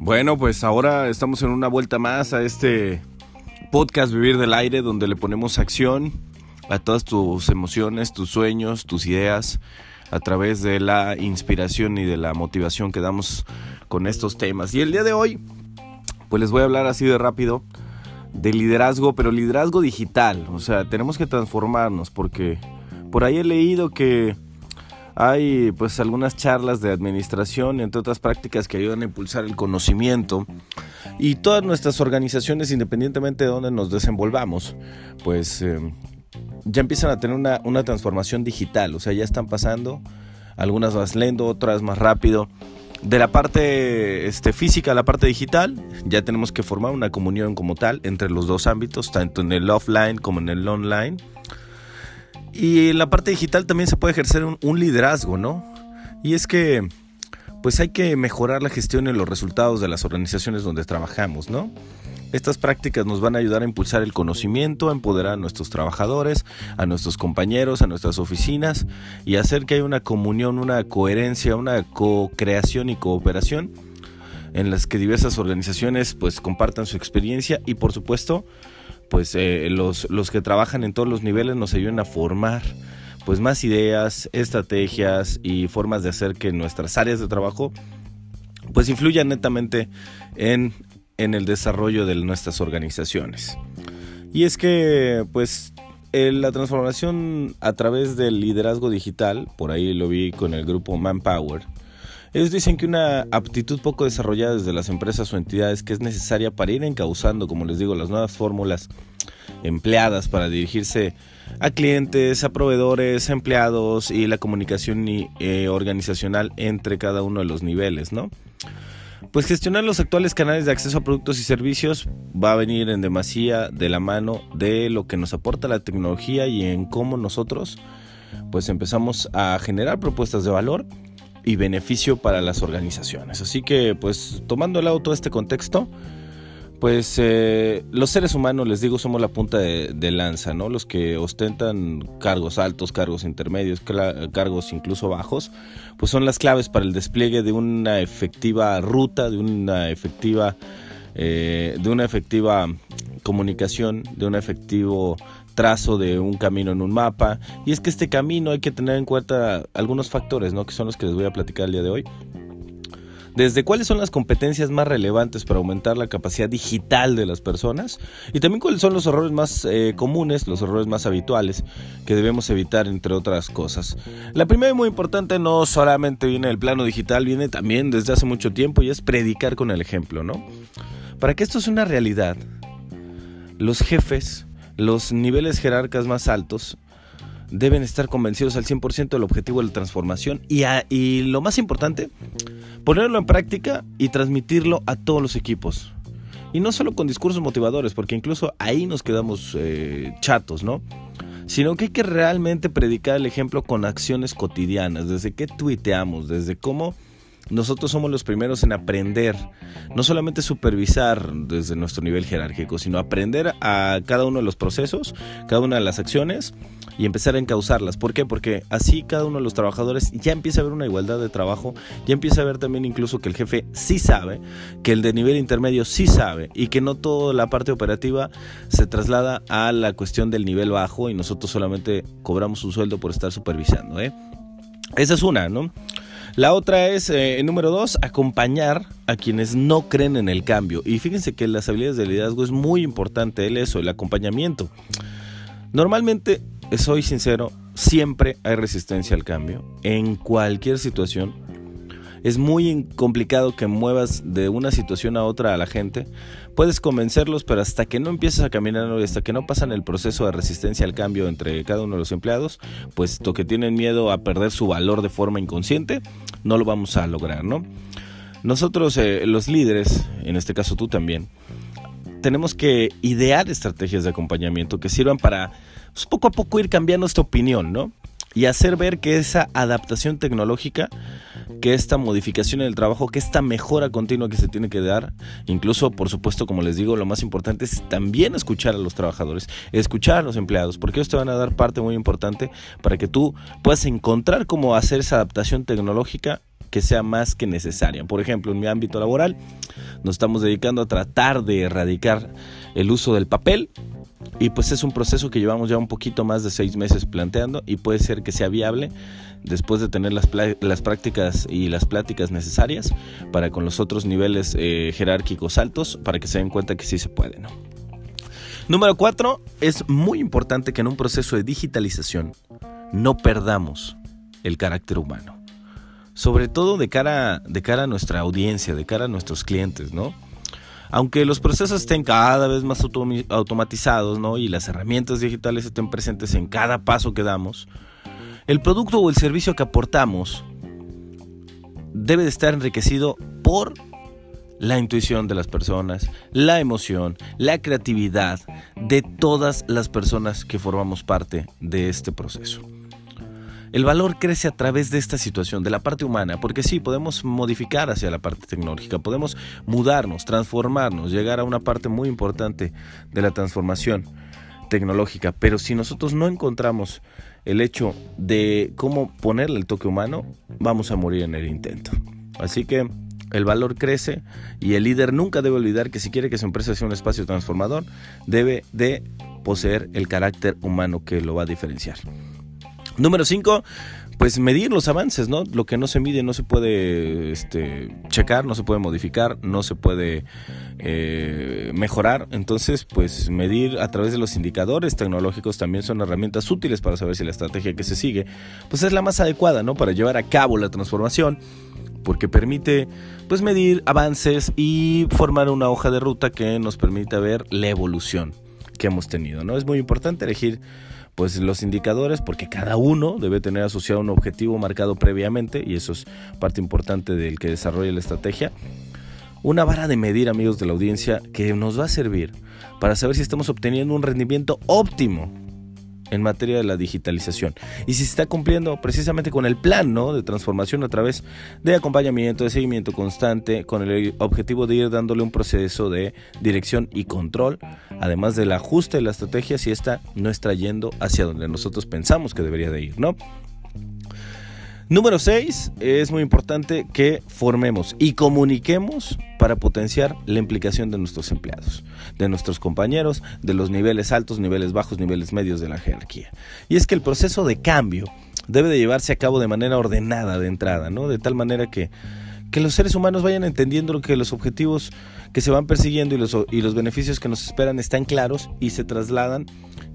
Bueno, pues ahora estamos en una vuelta más a este podcast Vivir del Aire, donde le ponemos acción a todas tus emociones, tus sueños, tus ideas, a través de la inspiración y de la motivación que damos con estos temas. Y el día de hoy, pues les voy a hablar así de rápido de liderazgo, pero liderazgo digital. O sea, tenemos que transformarnos porque por ahí he leído que hay pues algunas charlas de administración, entre otras prácticas que ayudan a impulsar el conocimiento. Y todas nuestras organizaciones, independientemente de dónde nos desenvolvamos, pues eh, ya empiezan a tener una, una transformación digital, o sea, ya están pasando, algunas más lento, otras más rápido. De la parte este, física a la parte digital, ya tenemos que formar una comunión como tal entre los dos ámbitos, tanto en el offline como en el online y en la parte digital también se puede ejercer un, liderazgo, ¿no? Y es que pues hay que mejorar la gestión y los resultados de las organizaciones donde trabajamos, ¿no? Estas prácticas nos van a ayudar a impulsar el conocimiento, a empoderar a nuestros trabajadores, a nuestros compañeros, a nuestras oficinas y hacer que haya una comunión, una coherencia, una co-creación y cooperación en las que diversas organizaciones pues compartan su experiencia y por supuesto pues eh, los, los que trabajan en todos los niveles nos ayudan a formar pues más ideas, estrategias y formas de hacer que nuestras áreas de trabajo pues influyan netamente en, en el desarrollo de nuestras organizaciones. Y es que pues la transformación a través del liderazgo digital, por ahí lo vi con el grupo Manpower, ellos dicen que una aptitud poco desarrollada desde las empresas o entidades que es necesaria para ir encauzando, como les digo, las nuevas fórmulas empleadas para dirigirse a clientes, a proveedores, a empleados y la comunicación eh, organizacional entre cada uno de los niveles, ¿no? Pues gestionar los actuales canales de acceso a productos y servicios va a venir en demasía de la mano de lo que nos aporta la tecnología y en cómo nosotros pues empezamos a generar propuestas de valor y beneficio para las organizaciones. Así que, pues, tomando lado todo este contexto, pues eh, los seres humanos, les digo, somos la punta de, lanza, ¿no? Los que ostentan cargos altos, cargos intermedios, cargos incluso bajos, pues son las claves para el despliegue de una efectiva ruta, de una efectiva, eh, de una efectiva comunicación, de un efectivo trazo de un camino en un mapa. Y es que este camino hay que tener en cuenta algunos factores, ¿no? Que son los que les voy a platicar el día de hoy. Desde cuáles son las competencias más relevantes para aumentar la capacidad digital de las personas y también cuáles son los errores más eh, comunes, los errores más habituales que debemos evitar, entre otras cosas. La primera y muy importante no solamente viene del plano digital, viene también desde hace mucho tiempo y es predicar con el ejemplo, ¿no? Para que esto sea una realidad, los jefes los niveles jerarcas más altos deben estar convencidos al 100% del objetivo de la transformación y, y lo más importante, ponerlo en práctica y transmitirlo a todos los equipos. Y no solo con discursos motivadores, porque incluso ahí nos quedamos eh, chatos, ¿no? Sino que hay que realmente predicar el ejemplo con acciones cotidianas, desde qué tuiteamos, desde cómo nosotros somos los primeros en aprender, no solamente supervisar desde nuestro nivel jerárquico, sino aprender a cada uno de los procesos, cada una de las acciones y empezar a encauzarlas. ¿Por qué? Porque así cada uno de los trabajadores ya empieza a ver una igualdad de trabajo, ya empieza a ver también incluso que el jefe sí sabe, que el de nivel intermedio sí sabe y que no toda la parte operativa se traslada a la cuestión del nivel bajo y nosotros solamente cobramos un sueldo por estar supervisando. ¿eh? Esa es una, ¿no? La otra es, eh, número dos, acompañar a quienes no creen en el cambio. Y fíjense que las habilidades de liderazgo es muy importante el eso, el acompañamiento. Normalmente, soy sincero, siempre hay resistencia al cambio. En cualquier situación, es muy complicado que muevas de una situación a otra a la gente. Puedes convencerlos, pero hasta que no empiezas a caminar y hasta que no pasan el proceso de resistencia al cambio entre cada uno de los empleados, puesto que tienen miedo a perder su valor de forma inconsciente, no lo vamos a lograr, ¿no? Nosotros, eh, los líderes, en este caso tú también, tenemos que idear estrategias de acompañamiento que sirvan para pues, poco a poco ir cambiando esta opinión, ¿no? Y hacer ver que esa adaptación tecnológica, que esta modificación en el trabajo, que esta mejora continua que se tiene que dar, incluso por supuesto, como les digo, lo más importante es también escuchar a los trabajadores, escuchar a los empleados, porque ellos te van a dar parte muy importante para que tú puedas encontrar cómo hacer esa adaptación tecnológica que sea más que necesaria. Por ejemplo, en mi ámbito laboral nos estamos dedicando a tratar de erradicar el uso del papel y pues es un proceso que llevamos ya un poquito más de seis meses planteando y puede ser que sea viable después de tener las, las prácticas y las pláticas necesarias para con los otros niveles eh, jerárquicos altos para que se den cuenta que sí se puede. Número cuatro, es muy importante que en un proceso de digitalización no perdamos el carácter humano. Sobre todo de cara, de cara a nuestra audiencia, de cara a nuestros clientes, ¿no? Aunque los procesos estén cada vez más automatizados ¿no? y las herramientas digitales estén presentes en cada paso que damos, el producto o el servicio que aportamos debe de estar enriquecido por la intuición de las personas, la emoción, la creatividad de todas las personas que formamos parte de este proceso. El valor crece a través de esta situación, de la parte humana, porque sí, podemos modificar hacia la parte tecnológica, podemos mudarnos, transformarnos, llegar a una parte muy importante de la transformación tecnológica, pero si nosotros no encontramos el hecho de cómo ponerle el toque humano, vamos a morir en el intento. Así que el valor crece y el líder nunca debe olvidar que si quiere que su empresa sea un espacio transformador, debe de poseer el carácter humano que lo va a diferenciar. Número 5, pues medir los avances, ¿no? Lo que no se mide no se puede este, checar, no se puede modificar, no se puede eh, mejorar. Entonces, pues medir a través de los indicadores tecnológicos también son herramientas útiles para saber si la estrategia que se sigue, pues es la más adecuada, ¿no? Para llevar a cabo la transformación porque permite pues medir avances y formar una hoja de ruta que nos permita ver la evolución que hemos tenido, ¿no? Es muy importante elegir pues los indicadores, porque cada uno debe tener asociado un objetivo marcado previamente, y eso es parte importante del que desarrolla la estrategia. Una vara de medir, amigos de la audiencia, que nos va a servir para saber si estamos obteniendo un rendimiento óptimo en materia de la digitalización y si se está cumpliendo precisamente con el plan ¿no? de transformación a través de acompañamiento, de seguimiento constante, con el objetivo de ir dándole un proceso de dirección y control, además del ajuste de la estrategia si esta no está yendo hacia donde nosotros pensamos que debería de ir, ¿no? Número 6, es muy importante que formemos y comuniquemos para potenciar la implicación de nuestros empleados, de nuestros compañeros, de los niveles altos, niveles bajos, niveles medios de la jerarquía. Y es que el proceso de cambio debe de llevarse a cabo de manera ordenada de entrada, ¿no? De tal manera que que los seres humanos vayan entendiendo que los objetivos que se van persiguiendo y los, y los beneficios que nos esperan están claros y se trasladan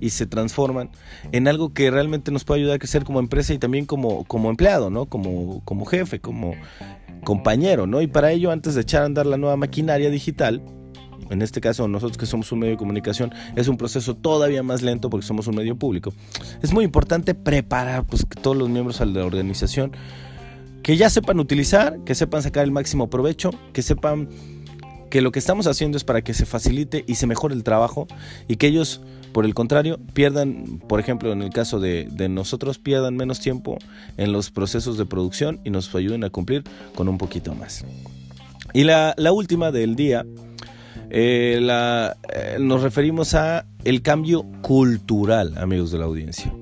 y se transforman en algo que realmente nos puede ayudar a crecer como empresa y también como, como empleado, ¿no? Como, como jefe, como compañero, ¿no? Y para ello, antes de echar a andar la nueva maquinaria digital, en este caso nosotros que somos un medio de comunicación, es un proceso todavía más lento porque somos un medio público. Es muy importante preparar pues, que todos los miembros de la organización que ya sepan utilizar, que sepan sacar el máximo provecho, que sepan que lo que estamos haciendo es para que se facilite y se mejore el trabajo y que ellos, por el contrario, pierdan, por ejemplo, en el caso de, nosotros, pierdan menos tiempo en los procesos de producción y nos ayuden a cumplir con un poquito más. Y la, última del día, eh, eh, nos referimos a el cambio cultural, amigos de la audiencia.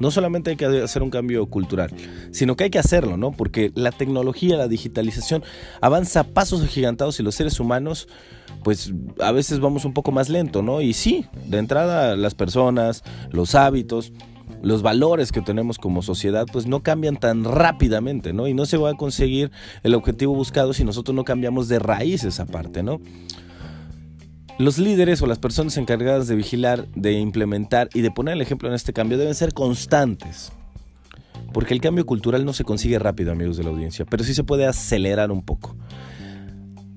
No solamente hay que hacer un cambio cultural, sino que hay que hacerlo, ¿no? Porque la tecnología, la digitalización avanza a pasos agigantados y los seres humanos, pues a veces vamos un poco más lento, ¿no? Y sí, de entrada las personas, los hábitos, los valores que tenemos como sociedad pues no cambian tan rápidamente, ¿no? Y no se va a conseguir el objetivo buscado si nosotros no cambiamos de raíz esa parte, ¿no? Los líderes o las personas encargadas de vigilar, de implementar y de poner el ejemplo en este cambio deben ser constantes. Porque el cambio cultural no se consigue rápido, amigos de la audiencia, pero sí se puede acelerar un poco.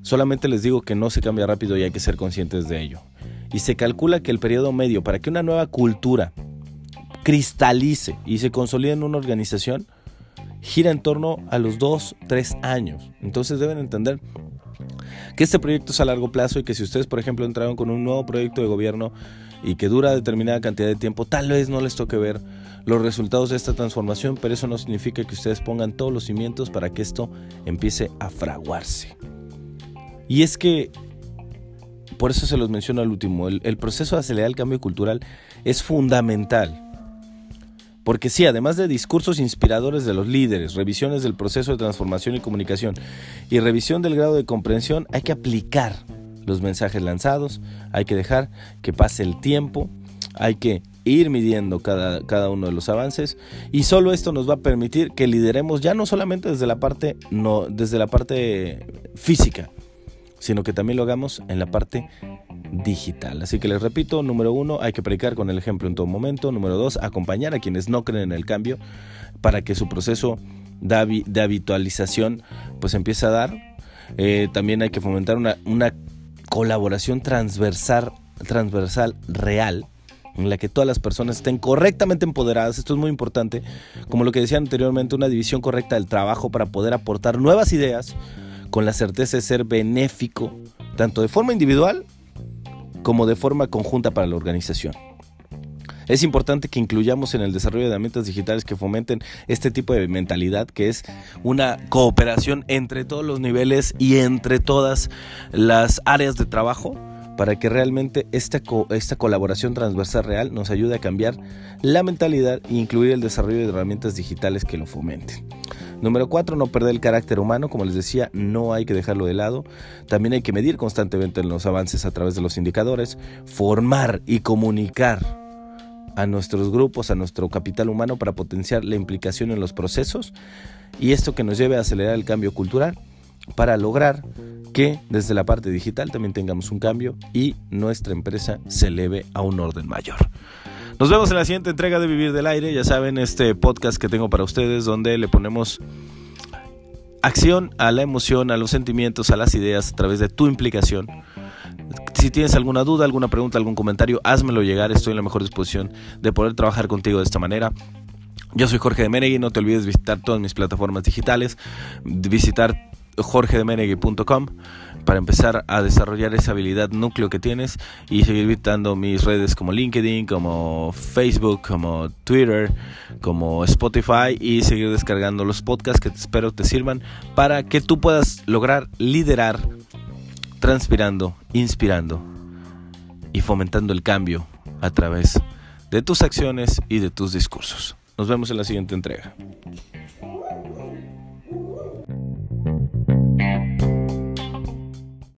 Solamente les digo que no se cambia rápido y hay que ser conscientes de ello. Y se calcula que el periodo medio para que una nueva cultura cristalice y se consolide en una organización gira en torno a los 2-3 años. Entonces deben entender que este proyecto es a largo plazo y que si ustedes, por ejemplo, entraron con un nuevo proyecto de gobierno y que dura determinada cantidad de tiempo, tal vez no les toque ver los resultados de esta transformación, pero eso no significa que ustedes pongan todos los cimientos para que esto empiece a fraguarse. Y es que, por eso se los menciono al último, el, el proceso de acelerar el cambio cultural es fundamental. Porque sí, además de discursos inspiradores de los líderes, revisiones del proceso de transformación y comunicación y revisión del grado de comprensión, hay que aplicar los mensajes lanzados, hay que dejar que pase el tiempo, hay que ir midiendo cada, cada, uno de los avances y solo esto nos va a permitir que lideremos ya no solamente desde la parte no desde la parte física sino que también lo hagamos en la parte digital. Así que les repito, número uno, hay que predicar con el ejemplo en todo momento. Número dos, acompañar a quienes no creen en el cambio para que su proceso de, habitualización pues empiece a dar. Eh, también hay que fomentar una, una colaboración transversal, transversal real en la que todas las personas estén correctamente empoderadas. Esto es muy importante. Como lo que decía anteriormente, una división correcta del trabajo para poder aportar nuevas ideas con la certeza de ser benéfico, tanto de forma individual como de forma conjunta para la organización. Es importante que incluyamos en el desarrollo de herramientas digitales que fomenten este tipo de mentalidad, que es una cooperación entre todos los niveles y entre todas las áreas de trajo para que realmente esta, esta colaboración transversal real nos ayude a cambiar la mentalidad e incluir el desarrollo de herramientas digitales que lo fomenten. Número 4, no perder el carácter humano. Como les decía, no hay que dejarlo de lado. También hay que medir constantemente los avances a través de los indicadores, formar y comunicar a nuestros grupos, a nuestro capital humano para potenciar la implicación en los procesos y esto que nos lleve a acelerar el cambio cultural para lograr que desde la parte digital también tengamos un cambio y nuestra empresa se eleve a un orden mayor. Nos vemos en la siguiente entrega de Vivir del Aire. Ya saben, este podcast que tengo para ustedes donde le ponemos acción a la emoción, a los sentimientos, a las ideas a través de tu implicación. Si tienes alguna duda, alguna pregunta, algún comentario, házmelo llegar. Estoy en la mejor disposición de poder trabajar contigo de esta manera. Yo soy Jorge de Menegui, no te olvides visitar todas mis plataformas digitales, visitar jorgedemenegui.com para empezar a desarrollar esa habilidad núcleo que tienes y seguir visitando mis redes como LinkedIn, como Facebook, como Twitter, como Spotify y seguir descargando los podcasts que espero te sirvan para que tú puedas lograr liderar transpirando, inspirando y fomentando el cambio a través de tus acciones y de tus discursos. Nos vemos en la siguiente entrega.